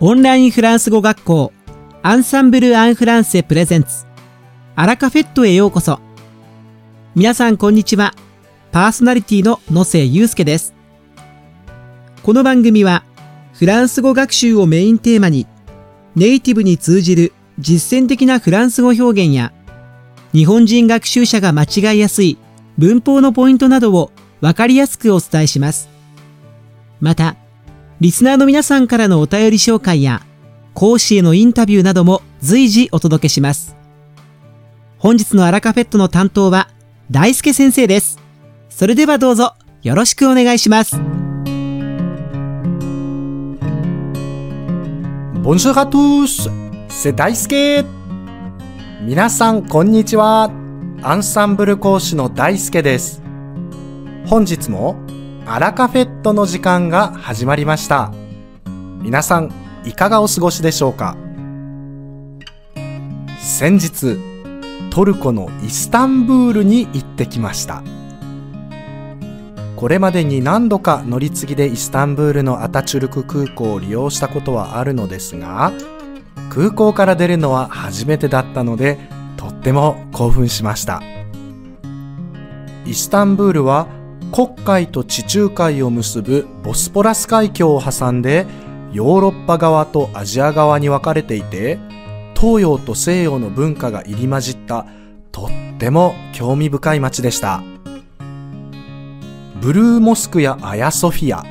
オンラインフランス語学校アンサンブル・アン・フランセプレゼンツアラカフェットへようこそ。皆さんこんにちは。パーソナリティの野瀬祐介です。この番組はフランス語学習をメインテーマにネイティブに通じる実践的なフランス語表現や日本人学習者が間違いやすい文法のポイントなどをわかりやすくお伝えします。またリスナーの皆さんからのお便り紹介や、講師へのインタビューなども随時お届けします。本日のアラカフェットの担当は、大輔先生です。それではどうぞ、よろしくお願いします。Bonjour à tous! C'est 大輔皆さん、こんにちは。アンサンブル講師の大輔です。本日もアラカフェットの時間が始まりました。皆さん、いかがお過ごしでしょうか？先日、トルコのイスタンブールに行ってきました。これまでに何度か乗り継ぎでイスタンブールのアタチュルク空港を利用したことはあるのですが、空港から出るのは初めてだったので、とっても興奮しました。イスタンブールは黒海と地中海を結ぶボスポラス海峡を挟んでヨーロッパ側とアジア側に分かれていて東洋と西洋の文化が入り混じったとっても興味深い街でした。ブルーモスクやアヤソフィア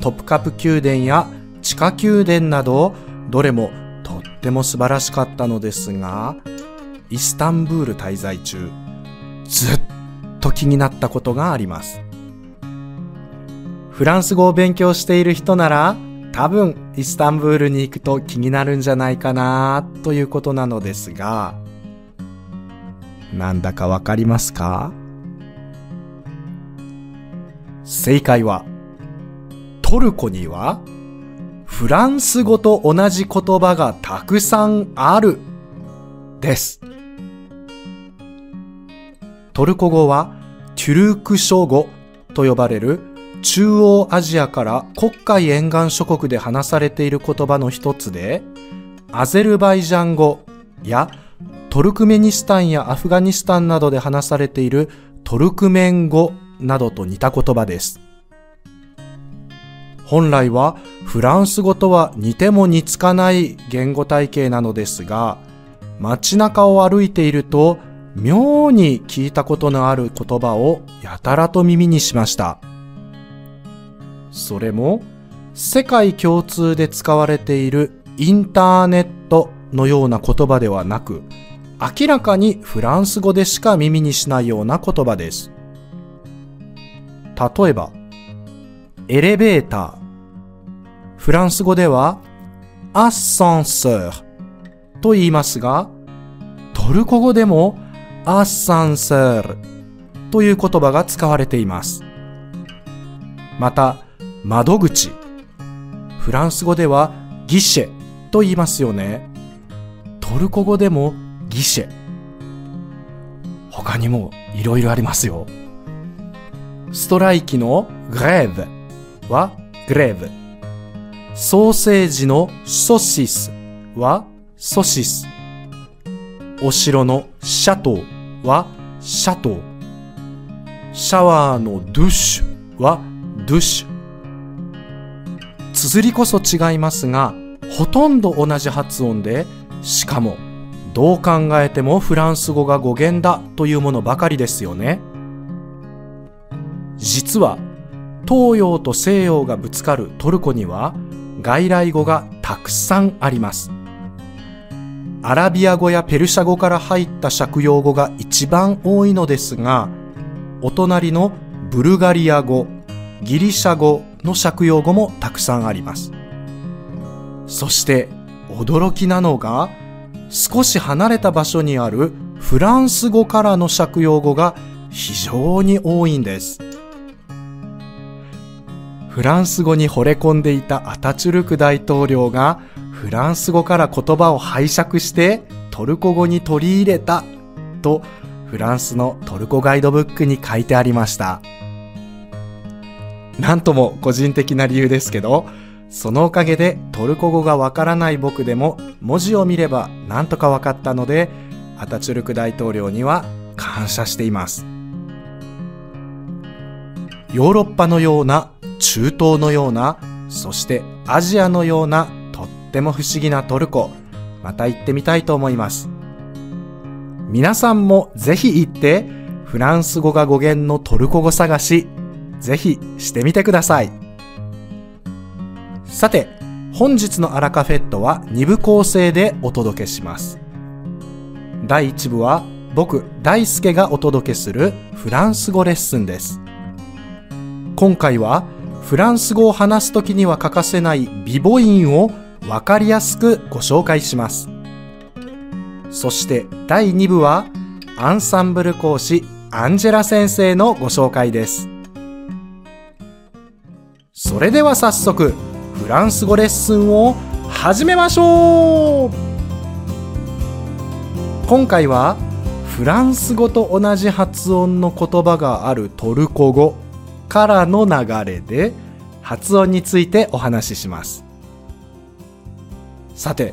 トップカプ宮殿や地下宮殿などどれもとっても素晴らしかったのですがイスタンブール滞在中ずっと気になったことがあります。フランス語を勉強している人なら多分イスタンブールに行くと気になるんじゃないかなということなのですがなんだかわかりますか？正解はトルコにはフランス語と同じ言葉がたくさんあるです。トルコ語はトゥルーク諸語と呼ばれる中央アジアから黒海沿岸諸国で話されている言葉の一つで、アゼルバイジャン語やトルクメニスタンやアフガニスタンなどで話されているトルクメン語などと似た言葉です。本来はフランス語とは似ても似つかない言語体系なのですが、街中を歩いていると妙に聞いたことのある言葉をやたらと耳にしました。それも世界共通で使われているインターネットのような言葉ではなく、明らかにフランス語でしか耳にしないような言葉です。例えば、エレベーター。フランス語では、アッサンセーと言いますが、トルコ語でも、アッサンセールという言葉が使われています。また、窓口。フランス語ではギシェと言いますよね。トルコ語でもギシェ。他にもいろいろありますよ。ストライキのグレーブはグレーブ。ソーセージのソシスはソシス。お城のシャトーはシャトー。シャワーのドゥッシュはドゥッシュ。綴りこそ違いますが、ほとんど同じ発音で、しかも、どう考えてもフランス語が語源だというものばかりですよね。実は、東洋と西洋がぶつかるトルコには、外来語がたくさんあります。アラビア語やペルシャ語から入った借用語が一番多いのですが、お隣のブルガリア語、ギリシャ語の借用語もたくさんあります。そして驚きなのが少し離れた場所にあるフランス語からの借用語が非常に多いんです。フランス語に惚れ込んでいたアタチュルク大統領がフランス語から言葉を拝借してトルコ語に取り入れたとフランスのトルコガイドブックに書いてありました。なんとも個人的な理由ですけど、そのおかげでトルコ語がわからない僕でも文字を見ればなんとかわかったので、アタチュルク大統領には感謝しています。ヨーロッパのような、中東のような、そしてアジアのようなとっても不思議なトルコ、また行ってみたいと思います。皆さんもぜひ行って、フランス語が語源のトルコ語探し、ぜひしてみてください。さて、本日のアラカフェットは2部構成でお届けします。第1部は僕、大輔がお届けするフランス語レッスンです。今回はフランス語を話すときには欠かせない美母音をわかりやすくご紹介します。そして第2部はアンサンブル講師アンジェラ先生のご紹介です。それでは早速フランス語レッスンを始めましょう今回はフランス語と同じ発音の言葉があるトルコ語からの流れで発音についてお話しします。さて、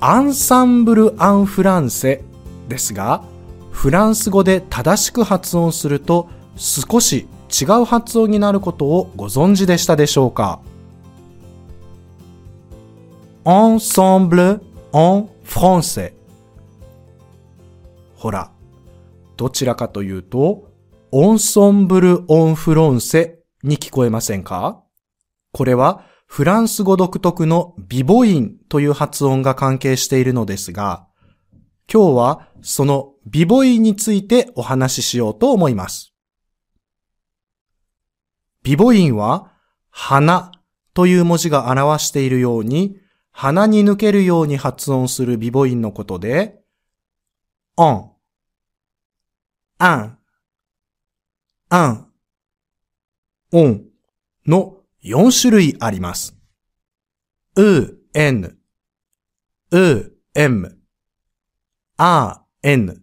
アンサンブル・アン・フランセですが、フランス語で正しく発音すると少し違う発音になることをご存知でしたでしょうか？Ensemble en français。ほら、どちらかというと、オンソンブル・オン・フロンセに聞こえませんか？これはフランス語独特のビ母音という発音が関係しているのですが、今日はそのビ母音についてお話ししようと思います。ビ母音は、花という文字が表しているように、鼻に抜けるように発音するビ母音のことで、オン、アン、アン、オンの4種類あります。う、n、う、m、あ、n、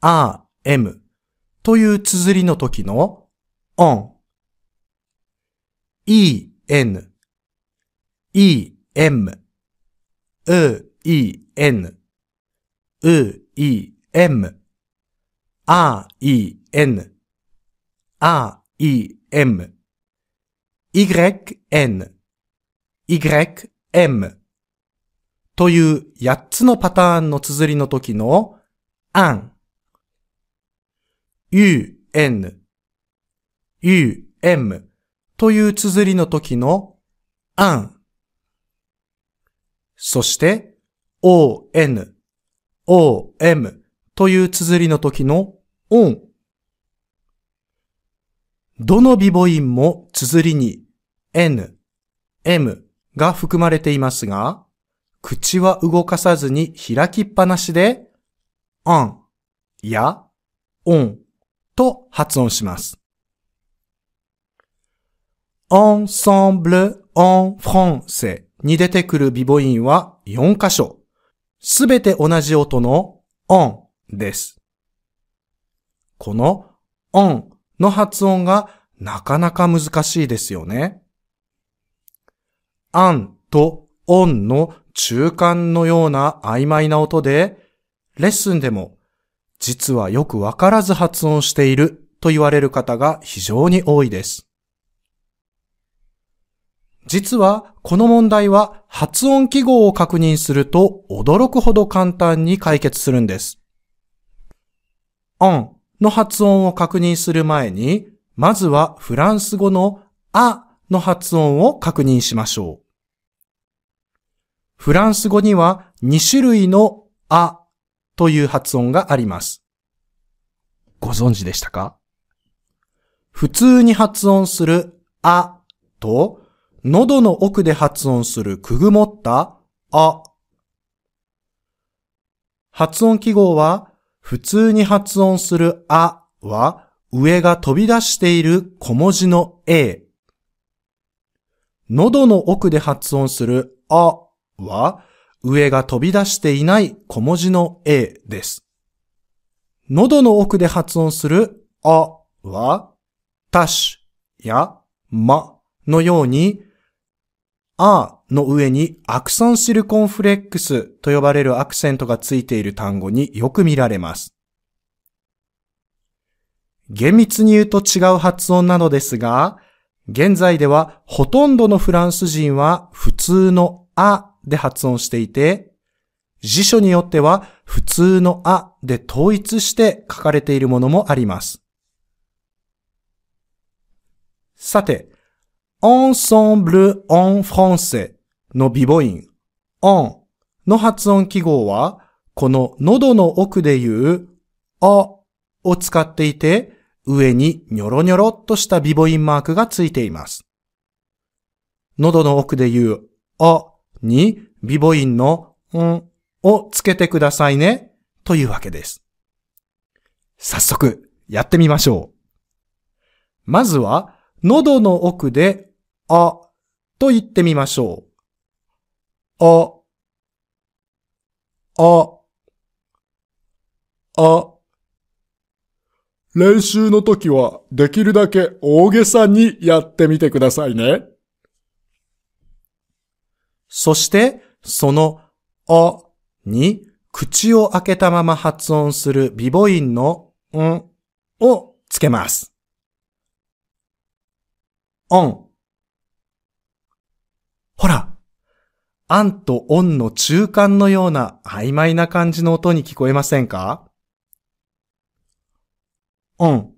あ、m という綴りの時の on、e, en, e, m, u, e, n, u, e, m, a, e, n, a, e, m, y, n, y, m という8つのパターンの綴りの時の an, u, n, u, m という綴りの時の an そして o, n, o, m という綴りの時の on どの微母音も綴りに n, m が含まれていますが、口は動かさずに開きっぱなしで on や on と発音します。Ensemble en français に出てくる微母音は4箇所。すべて同じ音の on です。この on の発音がなかなか難しいですよね。an と on の中間のような曖昧な音で、レッスンでも実はよくわからず発音していると言われる方が非常に多いです。実はこの問題は発音記号を確認すると驚くほど簡単に解決するんです。on の発音を確認する前に、まずはフランス語のあの発音を確認しましょう。フランス語には2種類のあという発音があります。ご存知でしたか？普通に発音するあと喉の奥で発音するくぐもったあ。発音記号は普通に発音するあは上が飛び出している小文字の a。喉の奥で発音するあは上が飛び出していない小文字の a です。喉の奥で発音するあは、たしやまのようにあの上にアクソンシルコンフレックスと呼ばれるアクセントがついている単語によく見られます。厳密に言うと違う発音なのですが、現在ではほとんどのフランス人は普通のあで発音していて、辞書によっては普通のあで統一して書かれているものもあります。さて、ensemble en français の微母音 en の発音記号は、この喉の奥で言うあを使っていて、上にニョロニョロっとした微母音マークがついています。喉の奥で言うあに微母音のんをつけてくださいねというわけです。早速やってみましょう。まずは喉の奥であと言ってみましょう。あ、あ、あ。練習の時はできるだけ大げさにやってみてくださいね。そして、そのあに口を開けたまま発音する微母音のんをつけます。オン。ほら、アンとオンの中間のような曖昧な感じの音に聞こえませんか？オン。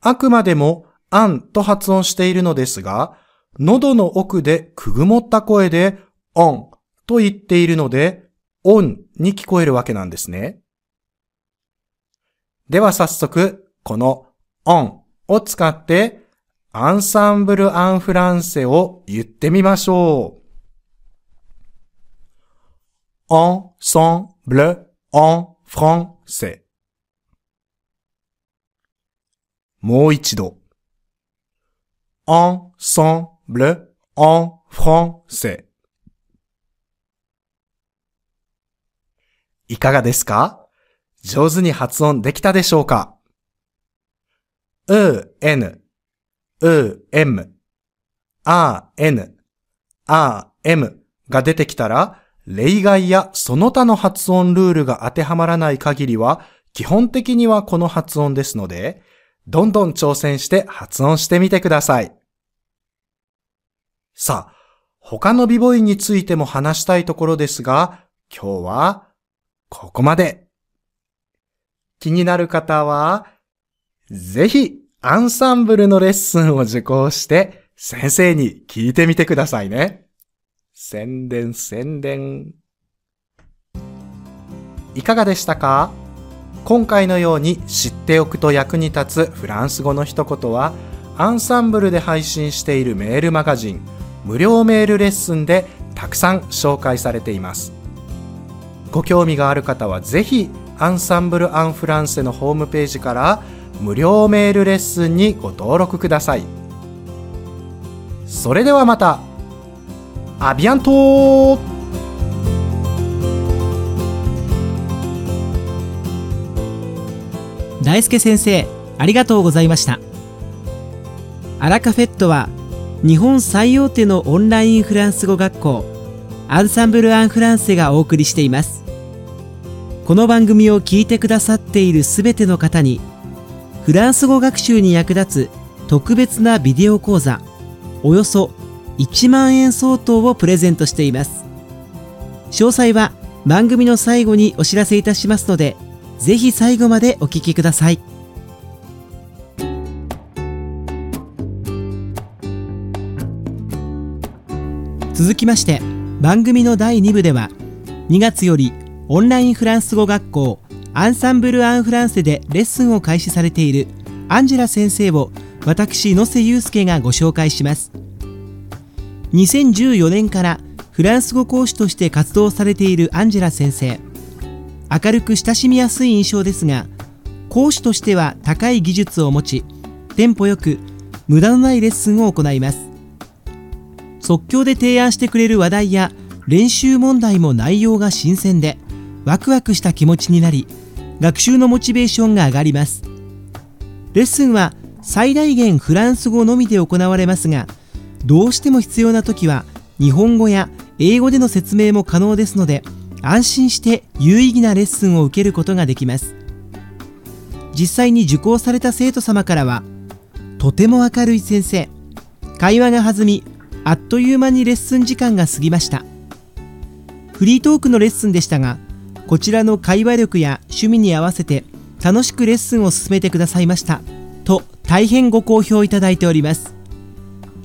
あくまでもアンと発音しているのですが、喉の奥でくぐもった声でオンと言っているので、オンに聞こえるわけなんですね。では早速、このオンを使ってアンサンブル・アン・フランセを言ってみましょう。アンサンブル・アン・フランセ。もう一度。ensemble en français いかがですか？上手に発音できたでしょうか？う、n, う、m, a, n, a, m が出てきたら、例外やその他の発音ルールが当てはまらない限りは、基本的にはこの発音ですので、どんどん挑戦して発音してみてください。さあ、他の美母音についても話したいところですが、今日はここまで。気になる方は、ぜひアンサンブルのレッスンを受講して先生に聞いてみてくださいね。宣伝宣伝。いかがでしたか？今回のように知っておくと役に立つフランス語の一言はアンサンブルで配信しているメールマガジン無料メールレッスンでたくさん紹介されていますご興味がある方はぜひアンサンブル・アン・フランセのホームページから無料メールレッスンにご登録ください。それではまたアビアント大輔先生ありがとうございました。アラカフェットは日本最大手のオンラインフランス語学校アンサンブル・アン・フランセがお送りしています。この番組を聞いてくださっているすべての方にフランス語学習に役立つ特別なビデオ講座およそ1万円相当をプレゼントしています。詳細は番組の最後にお知らせいたしますのでぜひ最後までお聞きください。続きまして番組の第2部では2月よりオンラインフランス語学校アンサンブル・アン・フランセでレッスンを開始されているアンジェラ先生を私野瀬祐介がご紹介します。2014年からフランス語講師として活動されているアンジェラ先生。明るく親しみやすい印象ですが講師としては高い技術を持ちテンポよく無駄のないレッスンを行います。即興で提案してくれる話題や練習問題も内容が新鮮でワクワクした気持ちになり学習のモチベーションが上がります。レッスンは最大限フランス語のみで行われますがどうしても必要な時は日本語や英語での説明も可能ですので安心して有意義なレッスンを受けることができます。実際に受講された生徒様からはとても明るい先生会話が弾みあっという間にレッスン時間が過ぎました。フリートークのレッスンでしたがこちらの会話力や趣味に合わせて楽しくレッスンを進めてくださいましたと大変ご好評いただいております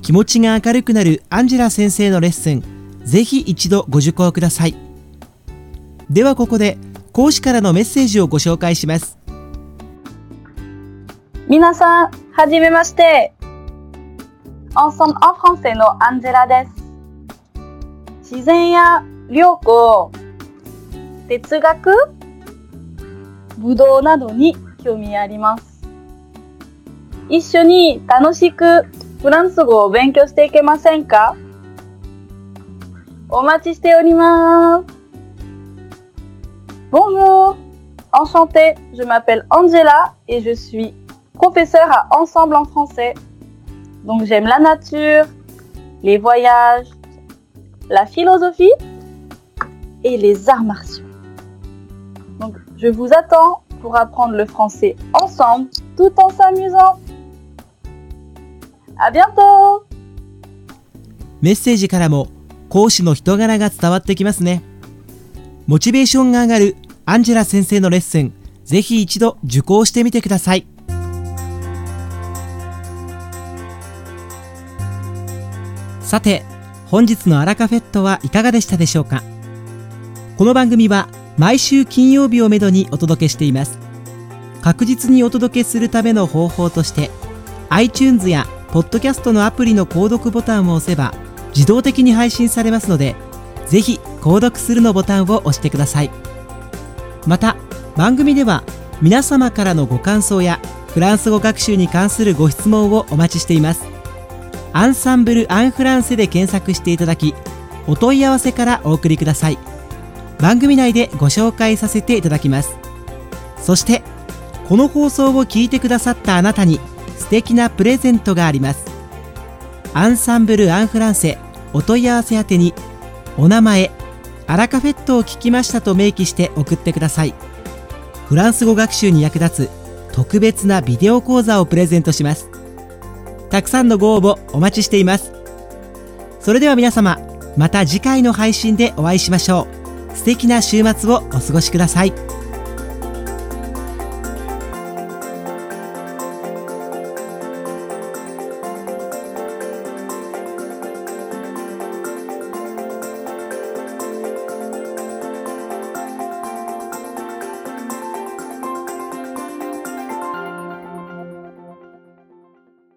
気持ちが明るくなるアンジェラ先生のレッスンぜひ一度ご受講くださいではここで講師からのメッセージをご紹介します皆さん、はじめまして。Ensemble en français のアンジェラです。自然や良子、哲学、武道などに興味あります。一緒に楽しくフランス語を勉強していけませんかお待ちしております。Bonjour, enchantée, je m'appelle Angela et je suis professeur à Ensemble en français. Donc j'aime la nature, les voyages, la philosophie et les arts martiaux. Je vous attends pour apprendre le français ensemble tout en s'amusant. À bientôt. メッセージからも講師の人柄が伝わってきますね。モチベーションが上がるアンジェラ先生のレッスンぜひ一度受講してみてください。さて本日のアラカフェットはいかがでしたでしょうか？この番組は毎週金曜日をめどにお届けしています。確実にお届けするための方法として iTunes やポッドキャストのアプリの購読ボタンを押せば自動的に配信されますのでぜひ購読するのボタンを押してください。また番組では皆様からのご感想やフランス語学習に関するご質問をお待ちしています。アンサンブル・アン・フランセで検索していただきお問い合わせからお送りください。番組内でご紹介させていただきます。そしてこの放送を聞いてくださったあなたに素敵なプレゼントがあります。アンサンブル・アン・フランセお問い合わせ宛てにお名前アラカフェットを聞きましたと明記して送ってください。フランス語学習に役立つ特別なビデオ講座をプレゼントします。たくさんのご応募お待ちしています。それでは皆様また次回の配信でお会いしましょう。素敵な週末をお過ごしください。